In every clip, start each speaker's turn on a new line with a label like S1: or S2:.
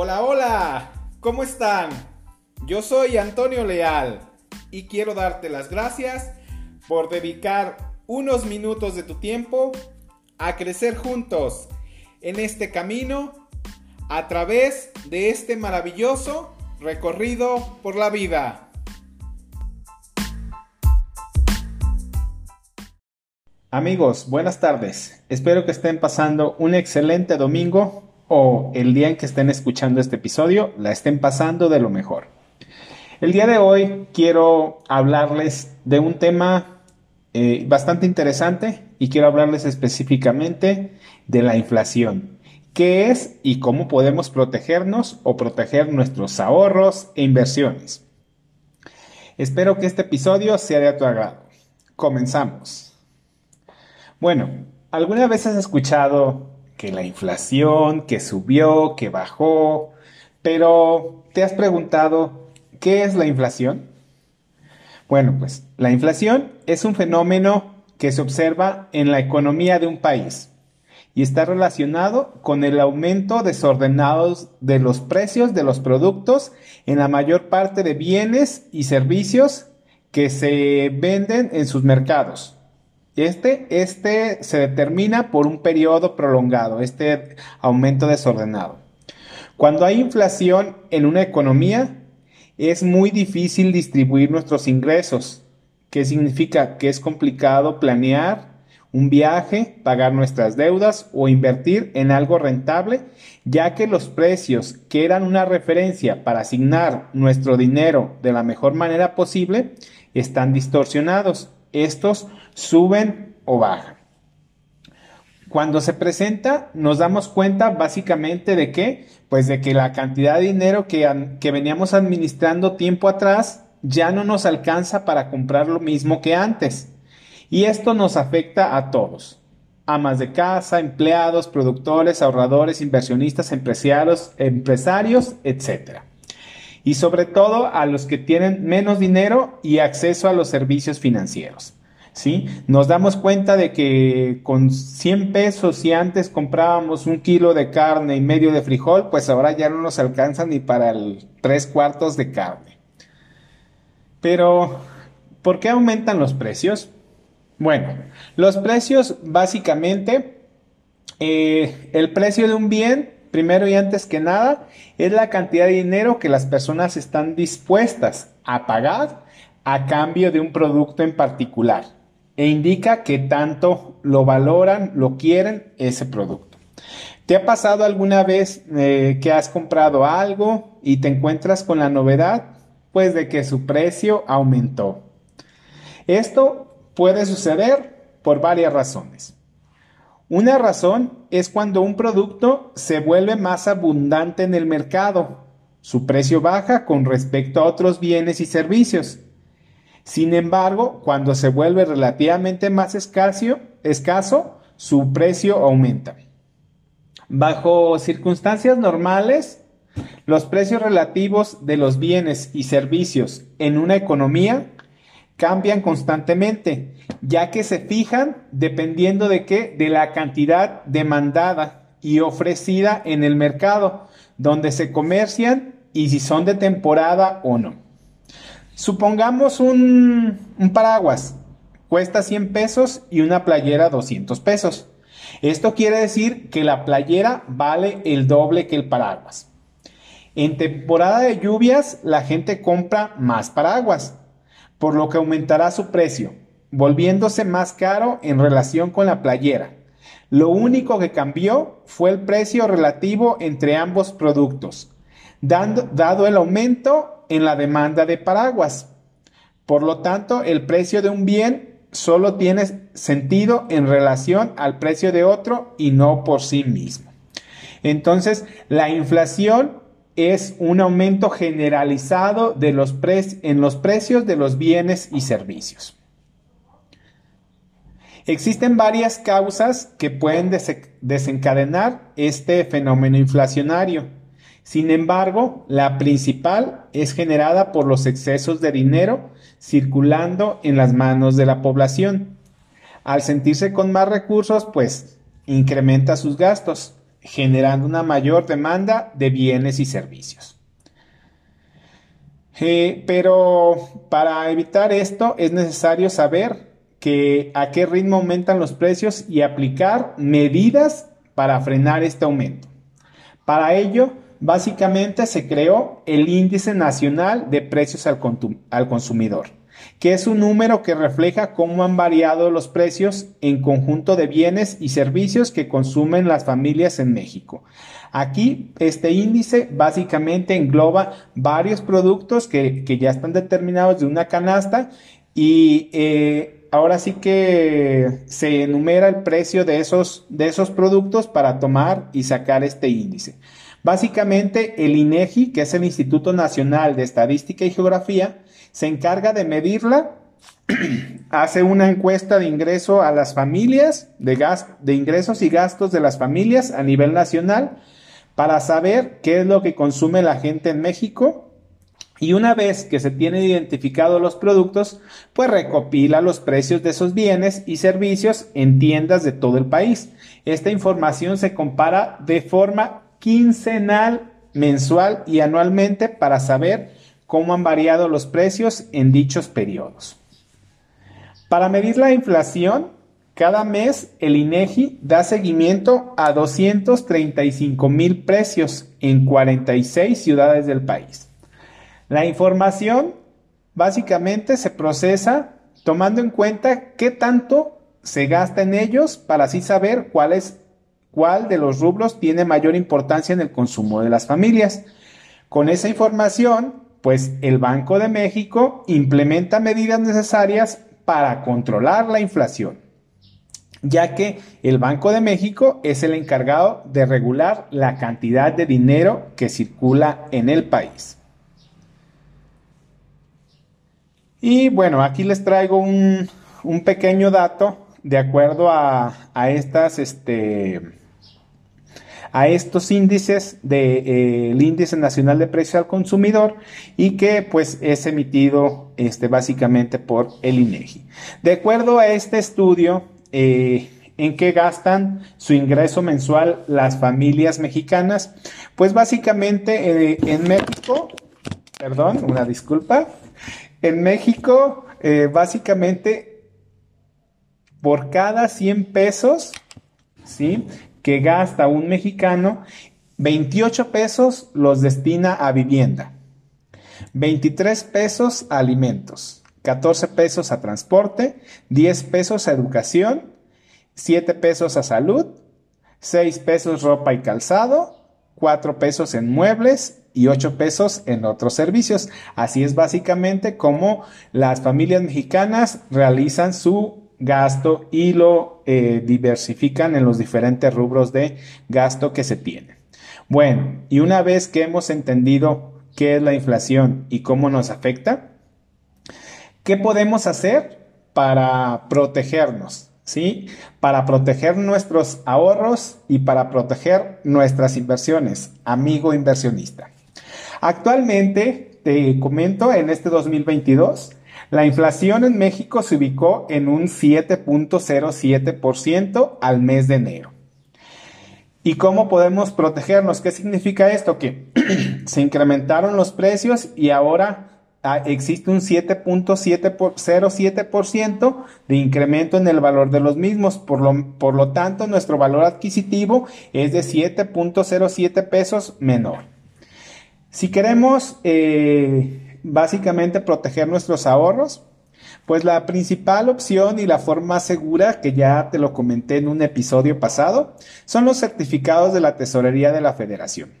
S1: Hola, hola, ¿cómo están? Yo soy Antonio Leal y quiero darte las gracias por dedicar unos minutos de tu tiempo a crecer juntos en este camino a través de este maravilloso recorrido por la vida. Amigos, buenas tardes. Espero que estén pasando un excelente domingo o el día en que estén escuchando este episodio la estén pasando de lo mejor. El día de hoy quiero hablarles de un tema eh, bastante interesante y quiero hablarles específicamente de la inflación. ¿Qué es y cómo podemos protegernos o proteger nuestros ahorros e inversiones? Espero que este episodio sea de tu agrado. Comenzamos. Bueno, ¿alguna vez has escuchado que la inflación, que subió, que bajó, pero ¿te has preguntado qué es la inflación? Bueno, pues la inflación es un fenómeno que se observa en la economía de un país y está relacionado con el aumento desordenado de los precios de los productos en la mayor parte de bienes y servicios que se venden en sus mercados. Este, este se determina por un periodo prolongado, este aumento desordenado. Cuando hay inflación en una economía, es muy difícil distribuir nuestros ingresos. ¿Qué significa? Que es complicado planear un viaje, pagar nuestras deudas o invertir en algo rentable, ya que los precios que eran una referencia para asignar nuestro dinero de la mejor manera posible están distorsionados. Estos suben o bajan. Cuando se presenta, nos damos cuenta básicamente de que, pues de que la cantidad de dinero que, veníamos administrando tiempo atrás ya no nos alcanza para comprar lo mismo que antes. Y esto nos afecta a todos. Amas de casa, empleados, productores, ahorradores, inversionistas, empresarios, empresarios, etc. Y sobre todo a los que tienen menos dinero y acceso a los servicios financieros. ¿Sí? Nos damos cuenta de que con 100 pesos, si antes comprábamos un kilo de carne y medio de frijol, pues ahora ya no nos alcanza ni para el tres cuartos de carne. Pero, ¿por qué aumentan los precios? Bueno, los precios básicamente, eh, el precio de un bien, primero y antes que nada, es la cantidad de dinero que las personas están dispuestas a pagar a cambio de un producto en particular e indica que tanto lo valoran, lo quieren ese producto. ¿Te ha pasado alguna vez eh, que has comprado algo y te encuentras con la novedad? Pues de que su precio aumentó. Esto puede suceder por varias razones. Una razón es cuando un producto se vuelve más abundante en el mercado. Su precio baja con respecto a otros bienes y servicios. Sin embargo, cuando se vuelve relativamente más escaso, escaso su precio aumenta. Bajo circunstancias normales, los precios relativos de los bienes y servicios en una economía cambian constantemente, ya que se fijan dependiendo de qué, de la cantidad demandada y ofrecida en el mercado, donde se comercian y si son de temporada o no. Supongamos un, paraguas. Cuesta 100 pesos y una playera 200 pesos. Esto quiere decir que la playera vale el doble que el paraguas. En temporada de lluvias la gente compra más paraguas, por lo que aumentará su precio, volviéndose más caro en relación con la playera. Lo único que cambió fue el precio relativo entre ambos productos, dando, dado el aumento en la demanda de paraguas. Por lo tanto, el precio de un bien solo tiene sentido en relación al precio de otro y no por sí mismo. Entonces, la inflación es un aumento generalizado de los en los precios de los bienes y servicios. Existen varias causas que pueden desencadenar este fenómeno inflacionario. Sin embargo, la principal es generada por los excesos de dinero circulando en las manos de la población. Al sentirse con más recursos, pues incrementa sus gastos, generando una mayor demanda de bienes y servicios. Eh, pero para evitar esto es necesario saber que a qué ritmo aumentan los precios y aplicar medidas para frenar este aumento. Para ello, básicamente se creó el Índice Nacional de Precios al, Consumidor que es un número que refleja cómo han variado los precios en conjunto de bienes y servicios que consumen las familias en México. Aquí este índice básicamente engloba varios productos que, ya están determinados de una canasta y eh, ahora sí que se enumera el precio de esos, de esos productos para tomar y sacar este índice. Básicamente el INEGI, que es el Instituto Nacional de Estadística y Geografía, se encarga de medirla, hace una encuesta de ingreso a las familias, de, de ingresos y gastos de las familias a nivel nacional, para saber qué es lo que consume la gente en México. Y una vez que se tienen identificados los productos, pues recopila los precios de esos bienes y servicios en tiendas de todo el país. Esta información se compara de forma quincenal, mensual y anualmente para saber cómo han variado los precios en dichos periodos. Para medir la inflación, cada mes el INEGI da seguimiento a 235 mil precios en 46 ciudades del país. La información básicamente se procesa tomando en cuenta qué tanto se gasta en ellos para así saber cuál es cuál de los rubros tiene mayor importancia en el consumo de las familias. Con esa información pues el Banco de México implementa medidas necesarias para controlar la inflación, ya que el Banco de México es el encargado de regular la cantidad de dinero que circula en el país. Y bueno, aquí les traigo un, pequeño dato de acuerdo a, a estas, este, a estos índices del de, eh, índice nacional de precio al consumidor y que pues es emitido este, básicamente por el INEGI. De acuerdo a este estudio, eh, ¿En qué gastan su ingreso mensual las familias mexicanas? Pues básicamente eh, en México, perdón, una disculpa, en México básicamente por cada 100 pesos, ¿sí? Que gasta un mexicano, 28 pesos los destina a vivienda, 23 pesos a alimentos, 14 pesos a transporte, 10 pesos a educación, 7 pesos a salud, 6 pesos ropa y calzado, 4 pesos en muebles y 8 pesos en otros servicios. Así es básicamente como las familias mexicanas realizan su gasto y lo eh, diversifican en los diferentes rubros de gasto que se tienen. Bueno, y una vez que hemos entendido qué es la inflación y cómo nos afecta, ¿qué podemos hacer para protegernos? ¿Sí? Para proteger nuestros ahorros y para proteger nuestras inversiones, amigo inversionista. Actualmente, te comento, en este 2022, la inflación en México se ubicó en un 7.07% al mes de enero. ¿Y cómo podemos protegernos? ¿Qué significa esto? Que se incrementaron los precios y ahora ah, existe un 7.07% de incremento en el valor de los mismos. Por lo, por lo tanto, nuestro valor adquisitivo es de 7.07 pesos menor. Si queremos eh, básicamente proteger nuestros ahorros? Pues la principal opción y la forma segura, que ya te lo comenté en un episodio pasado, son los certificados de la Tesorería de la Federación.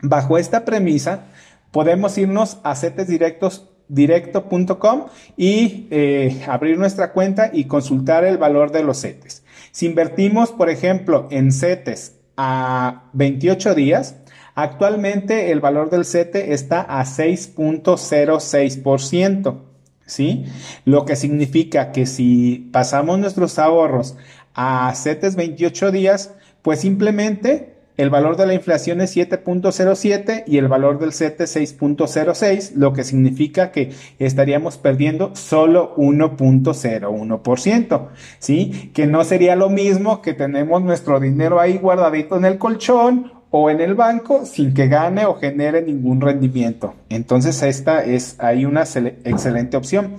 S1: Bajo esta premisa, podemos irnos a cetesdirecto.com y eh, abrir nuestra cuenta y consultar el valor de los CETES. Si invertimos, por ejemplo, en CETES a 28 días, Actualmente el valor del CETE está a 6.06%, ¿sí? Lo que significa que si pasamos nuestros ahorros a CETES 28 días, pues simplemente el valor de la inflación es 7.07 y el valor del CETE 6.06, lo que significa que estaríamos perdiendo solo 1.01%, ¿sí? Que no sería lo mismo que tenemos nuestro dinero ahí guardadito en el colchón o en el banco sin que gane o genere ningún rendimiento. Entonces esta es ahí una excelente opción.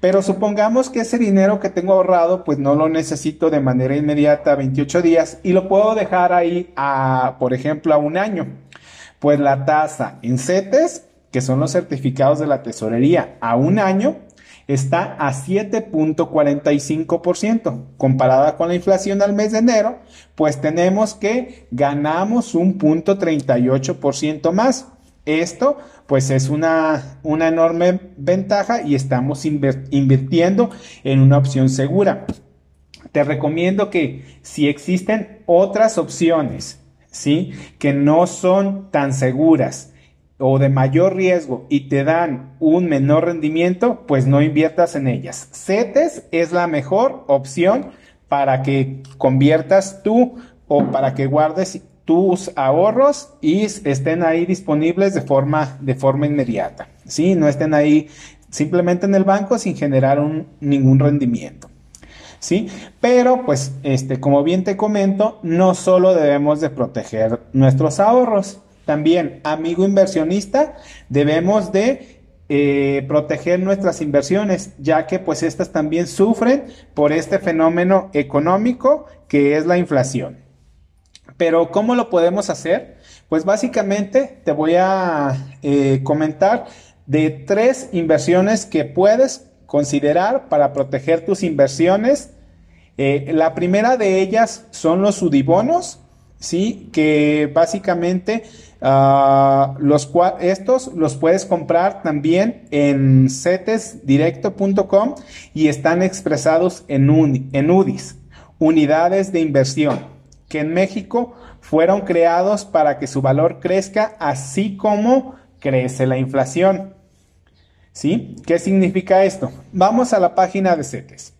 S1: Pero supongamos que ese dinero que tengo ahorrado, pues no lo necesito de manera inmediata 28 días y lo puedo dejar ahí a, por ejemplo, a un año. Pues la tasa en CETES, que son los certificados de la tesorería, a un año está a 7.45%. Comparada con la inflación al mes de enero, pues tenemos que ganamos un punto 38% más. Esto pues es una, una enorme ventaja y estamos invirtiendo en una opción segura. Te recomiendo que si existen otras opciones, ¿sí? Que no son tan seguras o de mayor riesgo y te dan un menor rendimiento, pues no inviertas en ellas. CETES es la mejor opción para que conviertas tú o para que guardes tus ahorros y estén ahí disponibles de forma, de forma inmediata. ¿sí? No estén ahí simplemente en el banco sin generar ningún rendimiento. ¿sí? Pero, pues, este, como bien te comento, no solo debemos de proteger nuestros ahorros, también, amigo inversionista, debemos de eh, proteger nuestras inversiones, ya que pues estas también sufren por este fenómeno económico que es la inflación. Pero ¿cómo lo podemos hacer? Pues básicamente te voy a eh, comentar de tres inversiones que puedes considerar para proteger tus inversiones. Eh, la primera de ellas son los sudibonos, ¿sí? Que básicamente uh, los estos los puedes comprar también en cetesdirecto.com y están expresados en, en UDIs, unidades de inversión que en México fueron creados para que su valor crezca así como crece la inflación. ¿Sí? ¿Qué significa esto? Vamos a la página de CETES.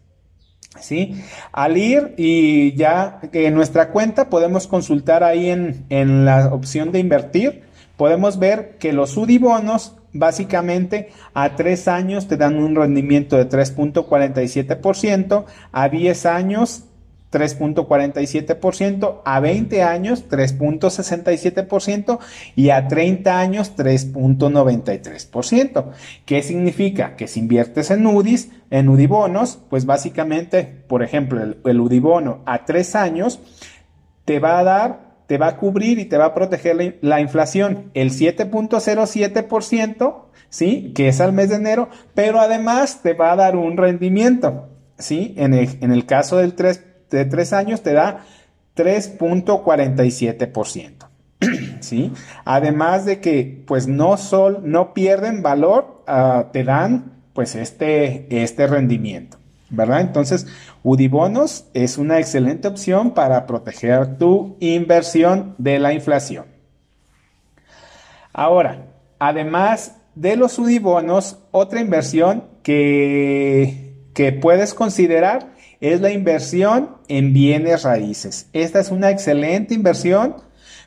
S1: ¿Sí? Al ir y ya en nuestra cuenta podemos consultar ahí en, en la opción de invertir, podemos ver que los UDIBonos básicamente a tres años te dan un rendimiento de 3.47%, a 10 años 3.47%, a 20 años 3.67% y a 30 años 3.93%. ¿Qué significa? Que si inviertes en UDIs, en UDIBonos, pues básicamente, por ejemplo, el, el UDIBono a 3 años te va a dar, te va a cubrir y te va a proteger la, la inflación, el 7.07%, ¿sí? Que es al mes de enero, pero además te va a dar un rendimiento, ¿sí? En el, en el caso del 3 de tres años te da 3.47%. ¿Sí? Además de que pues no, sol, no pierden valor, ah, te dan pues este, este rendimiento. ¿Verdad? Entonces, Udibonos es una excelente opción para proteger tu inversión de la inflación. Ahora, además de los Udibonos, otra inversión que, que puedes considerar es la inversión en bienes raíces. Esta es una excelente inversión.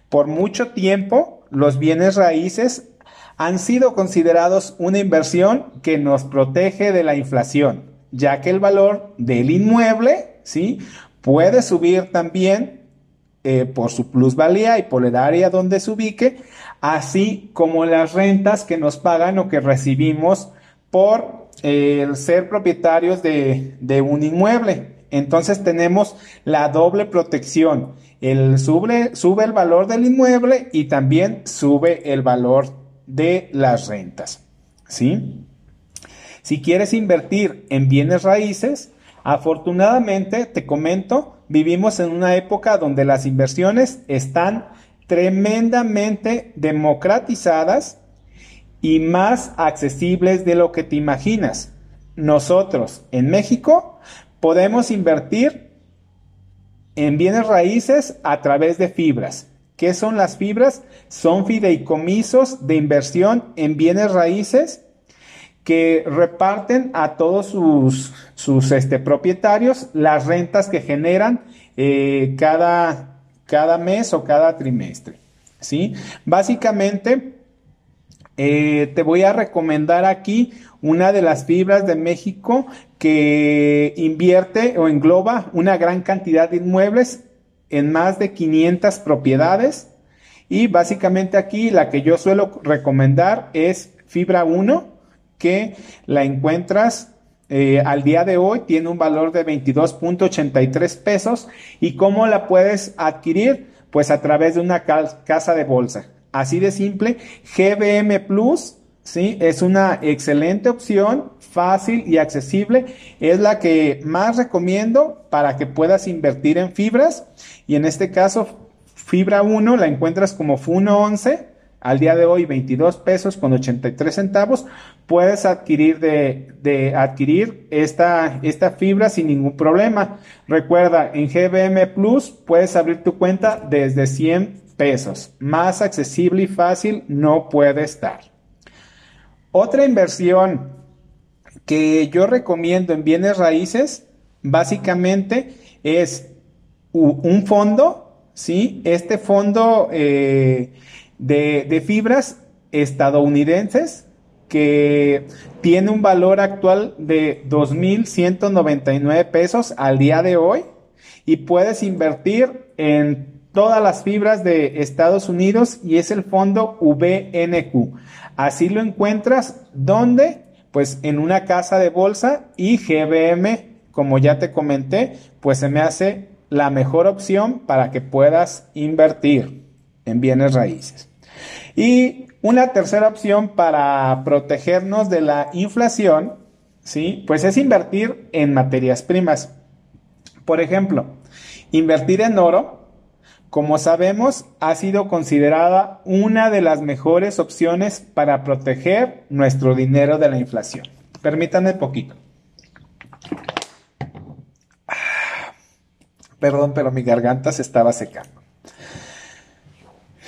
S1: Por mucho tiempo, los bienes raíces han sido considerados una inversión que nos protege de la inflación, ya que el valor del inmueble, ¿sí? Puede subir también eh, por su plusvalía y por el área donde se ubique, así como las rentas que nos pagan o que recibimos por el ser propietarios de, un inmueble. Entonces tenemos la doble protección. El sube, sube el valor del inmueble y también sube el valor de las rentas. ¿Sí? Si quieres invertir en bienes raíces, afortunadamente, te comento, vivimos en una época donde las inversiones están tremendamente democratizadas y más accesibles de lo que te imaginas. Nosotros en México podemos invertir en bienes raíces a través de fibras. ¿Qué son las fibras? Son fideicomisos de inversión en bienes raíces que reparten a todos sus, sus este, propietarios las rentas que generan eh, cada, cada mes o cada trimestre. ¿sí? Básicamente, eh, te voy a recomendar aquí una de las fibras de México que invierte o engloba una gran cantidad de inmuebles en más de 500 propiedades. Y básicamente aquí la que yo suelo recomendar es Fibra 1, que la encuentras eh, al día de hoy, tiene un valor de 22.83 pesos. ¿Y cómo la puedes adquirir? Pues a través de una casa de bolsa. Así de simple, GBM Plus, ¿sí? Es una excelente opción, fácil y accesible. Es la que más recomiendo para que puedas invertir en fibras. Y en este caso, Fibra 1 la encuentras como FUNO 11 al día de hoy 22 pesos con 83 centavos, puedes adquirir de, adquirir esta, esta fibra sin ningún problema. Recuerda, en GBM Plus puedes abrir tu cuenta desde 100 pesos. Más accesible y fácil no puede estar. Otra inversión que yo recomiendo en bienes raíces, básicamente es un fondo, ¿sí? Este fondo eh, de, fibras estadounidenses que tiene un valor actual de 2.199 pesos al día de hoy y puedes invertir en todas las fibras de Estados Unidos y es el fondo VNQ. Así lo encuentras donde pues en una casa de bolsa y GBM, como ya te comenté, pues se me hace la mejor opción para que puedas invertir en bienes raíces. Y una tercera opción para protegernos de la inflación, ¿sí? Pues es invertir en materias primas. Por ejemplo, invertir en oro, como sabemos, ha sido considerada una de las mejores opciones para proteger nuestro dinero de la inflación. Permítanme poquito. Ah, perdón, pero mi garganta se estaba secando.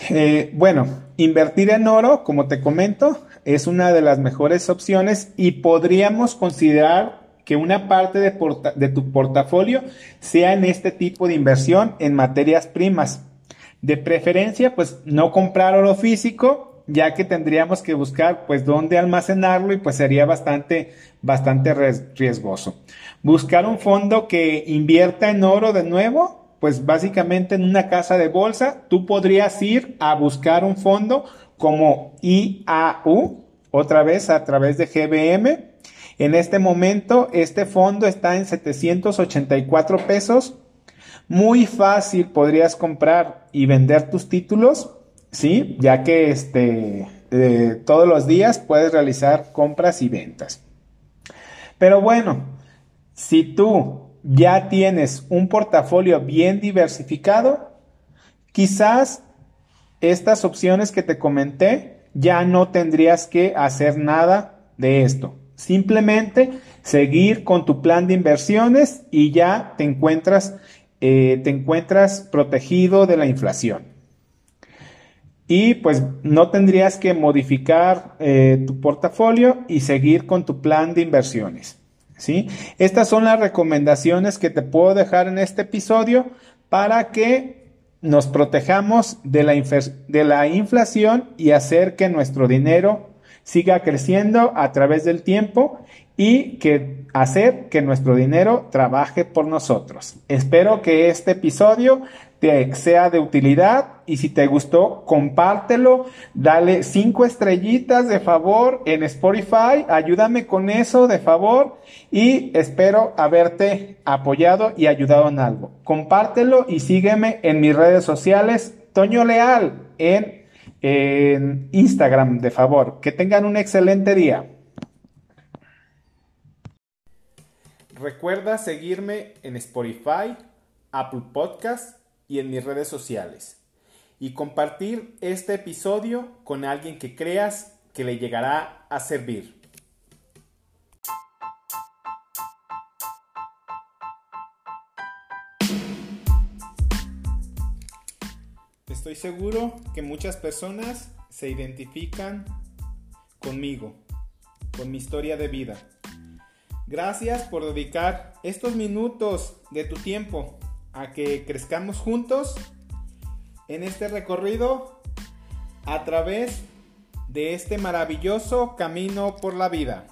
S1: Eh, bueno, invertir en oro, como te comento, es una de las mejores opciones y podríamos considerar que una parte de, tu portafolio sea en este tipo de inversión en materias primas. De preferencia, pues no comprar oro físico, ya que tendríamos que buscar pues dónde almacenarlo y pues sería bastante, bastante riesgoso. Buscar un fondo que invierta en oro de nuevo pues básicamente en una casa de bolsa tú podrías ir a buscar un fondo como IAU, otra vez a través de GBM. En este momento este fondo está en 784 pesos. Muy fácil podrías comprar y vender tus títulos, ¿sí? Ya que este, eh, todos los días puedes realizar compras y ventas. Pero bueno, si tú ya tienes un portafolio bien diversificado, quizás estas opciones que te comenté ya no tendrías que hacer nada de esto. Simplemente seguir con tu plan de inversiones y ya te encuentras, eh, te encuentras protegido de la inflación. Y pues no tendrías que modificar eh, tu portafolio y seguir con tu plan de inversiones. ¿sí? Estas son las recomendaciones que te puedo dejar en este episodio para que nos protejamos de la, de la inflación y hacer que nuestro dinero siga creciendo a través del tiempo y que hacer que nuestro dinero trabaje por nosotros. Espero que este episodio te sea de utilidad y si te gustó, compártelo, dale cinco estrellitas de favor en Spotify, ayúdame con eso de favor y espero haberte apoyado y ayudado en algo. Compártelo y sígueme en mis redes sociales, Toño Leal, en, en Instagram de favor. Que tengan un excelente día. Recuerda seguirme en Spotify, Apple Podcasts y en mis redes sociales. Y compartir este episodio con alguien que creas que le llegará a servir. Seguro que muchas personas se identifican conmigo, con mi historia de vida. Gracias por dedicar estos minutos de tu tiempo a que crezcamos juntos en este recorrido a través de este maravilloso camino por la vida.